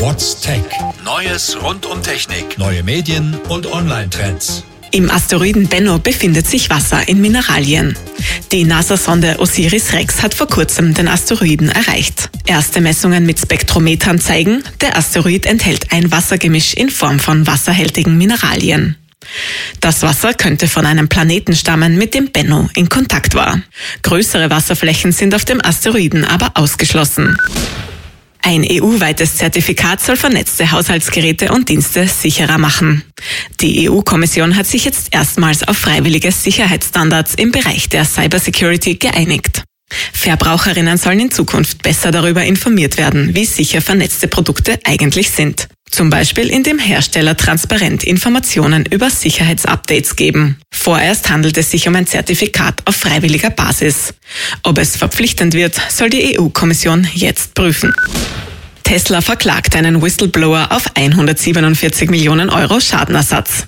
What's Tech? Neues rund um Technik, neue Medien und Online-Trends. Im Asteroiden Bennu befindet sich Wasser in Mineralien. Die NASA-Sonde Osiris-Rex hat vor kurzem den Asteroiden erreicht. Erste Messungen mit Spektrometern zeigen, der Asteroid enthält ein Wassergemisch in Form von wasserhältigen Mineralien. Das Wasser könnte von einem Planeten stammen, mit dem Bennu in Kontakt war. Größere Wasserflächen sind auf dem Asteroiden aber ausgeschlossen. Ein EU-weites Zertifikat soll vernetzte Haushaltsgeräte und Dienste sicherer machen. Die EU-Kommission hat sich jetzt erstmals auf freiwillige Sicherheitsstandards im Bereich der Cybersecurity geeinigt. Verbraucherinnen sollen in Zukunft besser darüber informiert werden, wie sicher vernetzte Produkte eigentlich sind. Zum Beispiel indem Hersteller transparent Informationen über Sicherheitsupdates geben. Vorerst handelt es sich um ein Zertifikat auf freiwilliger Basis. Ob es verpflichtend wird, soll die EU-Kommission jetzt prüfen. Tesla verklagt einen Whistleblower auf 147 Millionen Euro Schadenersatz.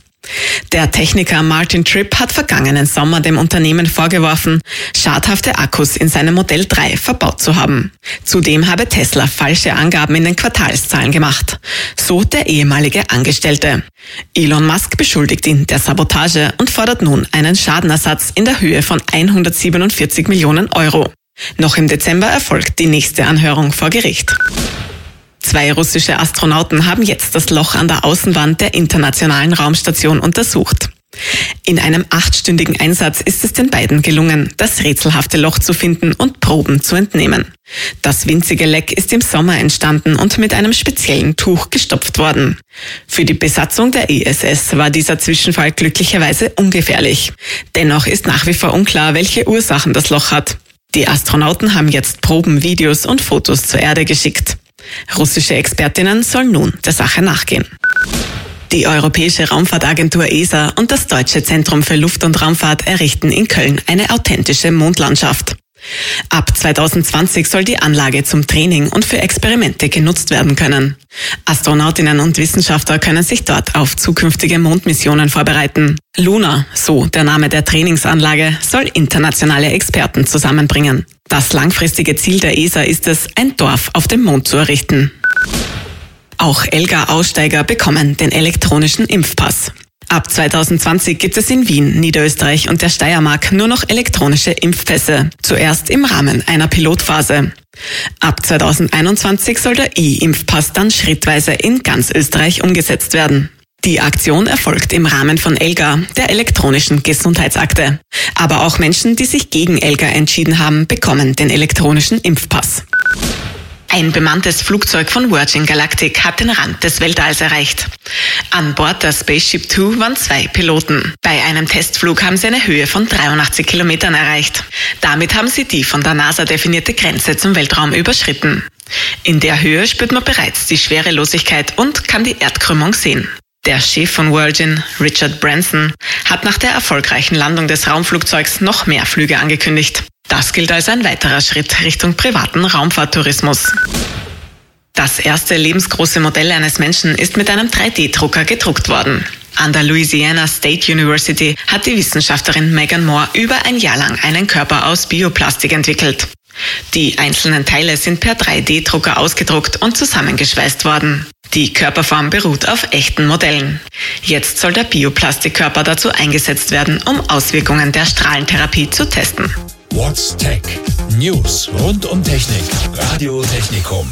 Der Techniker Martin Tripp hat vergangenen Sommer dem Unternehmen vorgeworfen, schadhafte Akkus in seinem Modell 3 verbaut zu haben. Zudem habe Tesla falsche Angaben in den Quartalszahlen gemacht. So der ehemalige Angestellte. Elon Musk beschuldigt ihn der Sabotage und fordert nun einen Schadenersatz in der Höhe von 147 Millionen Euro. Noch im Dezember erfolgt die nächste Anhörung vor Gericht. Zwei russische Astronauten haben jetzt das Loch an der Außenwand der internationalen Raumstation untersucht. In einem achtstündigen Einsatz ist es den beiden gelungen, das rätselhafte Loch zu finden und Proben zu entnehmen. Das winzige Leck ist im Sommer entstanden und mit einem speziellen Tuch gestopft worden. Für die Besatzung der ISS war dieser Zwischenfall glücklicherweise ungefährlich. Dennoch ist nach wie vor unklar, welche Ursachen das Loch hat. Die Astronauten haben jetzt Proben, Videos und Fotos zur Erde geschickt. Russische Expertinnen sollen nun der Sache nachgehen. Die Europäische Raumfahrtagentur ESA und das Deutsche Zentrum für Luft- und Raumfahrt errichten in Köln eine authentische Mondlandschaft. Ab 2020 soll die Anlage zum Training und für Experimente genutzt werden können. Astronautinnen und Wissenschaftler können sich dort auf zukünftige Mondmissionen vorbereiten. Luna, so der Name der Trainingsanlage, soll internationale Experten zusammenbringen. Das langfristige Ziel der ESA ist es, ein Dorf auf dem Mond zu errichten. Auch Elga-Aussteiger bekommen den elektronischen Impfpass. Ab 2020 gibt es in Wien, Niederösterreich und der Steiermark nur noch elektronische Impfpässe. Zuerst im Rahmen einer Pilotphase. Ab 2021 soll der E-Impfpass dann schrittweise in ganz Österreich umgesetzt werden. Die Aktion erfolgt im Rahmen von ELGA, der elektronischen Gesundheitsakte. Aber auch Menschen, die sich gegen ELGA entschieden haben, bekommen den elektronischen Impfpass. Ein bemanntes Flugzeug von Virgin Galactic hat den Rand des Weltalls erreicht. An Bord der Spaceship Two waren zwei Piloten. Bei einem Testflug haben sie eine Höhe von 83 Kilometern erreicht. Damit haben sie die von der NASA definierte Grenze zum Weltraum überschritten. In der Höhe spürt man bereits die Schwerelosigkeit und kann die Erdkrümmung sehen. Der Chef von Virgin, Richard Branson, hat nach der erfolgreichen Landung des Raumflugzeugs noch mehr Flüge angekündigt. Das gilt als ein weiterer Schritt Richtung privaten Raumfahrttourismus. Das erste lebensgroße Modell eines Menschen ist mit einem 3D-Drucker gedruckt worden. An der Louisiana State University hat die Wissenschaftlerin Megan Moore über ein Jahr lang einen Körper aus Bioplastik entwickelt. Die einzelnen Teile sind per 3D-Drucker ausgedruckt und zusammengeschweißt worden. Die Körperform beruht auf echten Modellen. Jetzt soll der Bioplastikkörper dazu eingesetzt werden, um Auswirkungen der Strahlentherapie zu testen. What's Tech? News rund um Technik. Radio Technikum.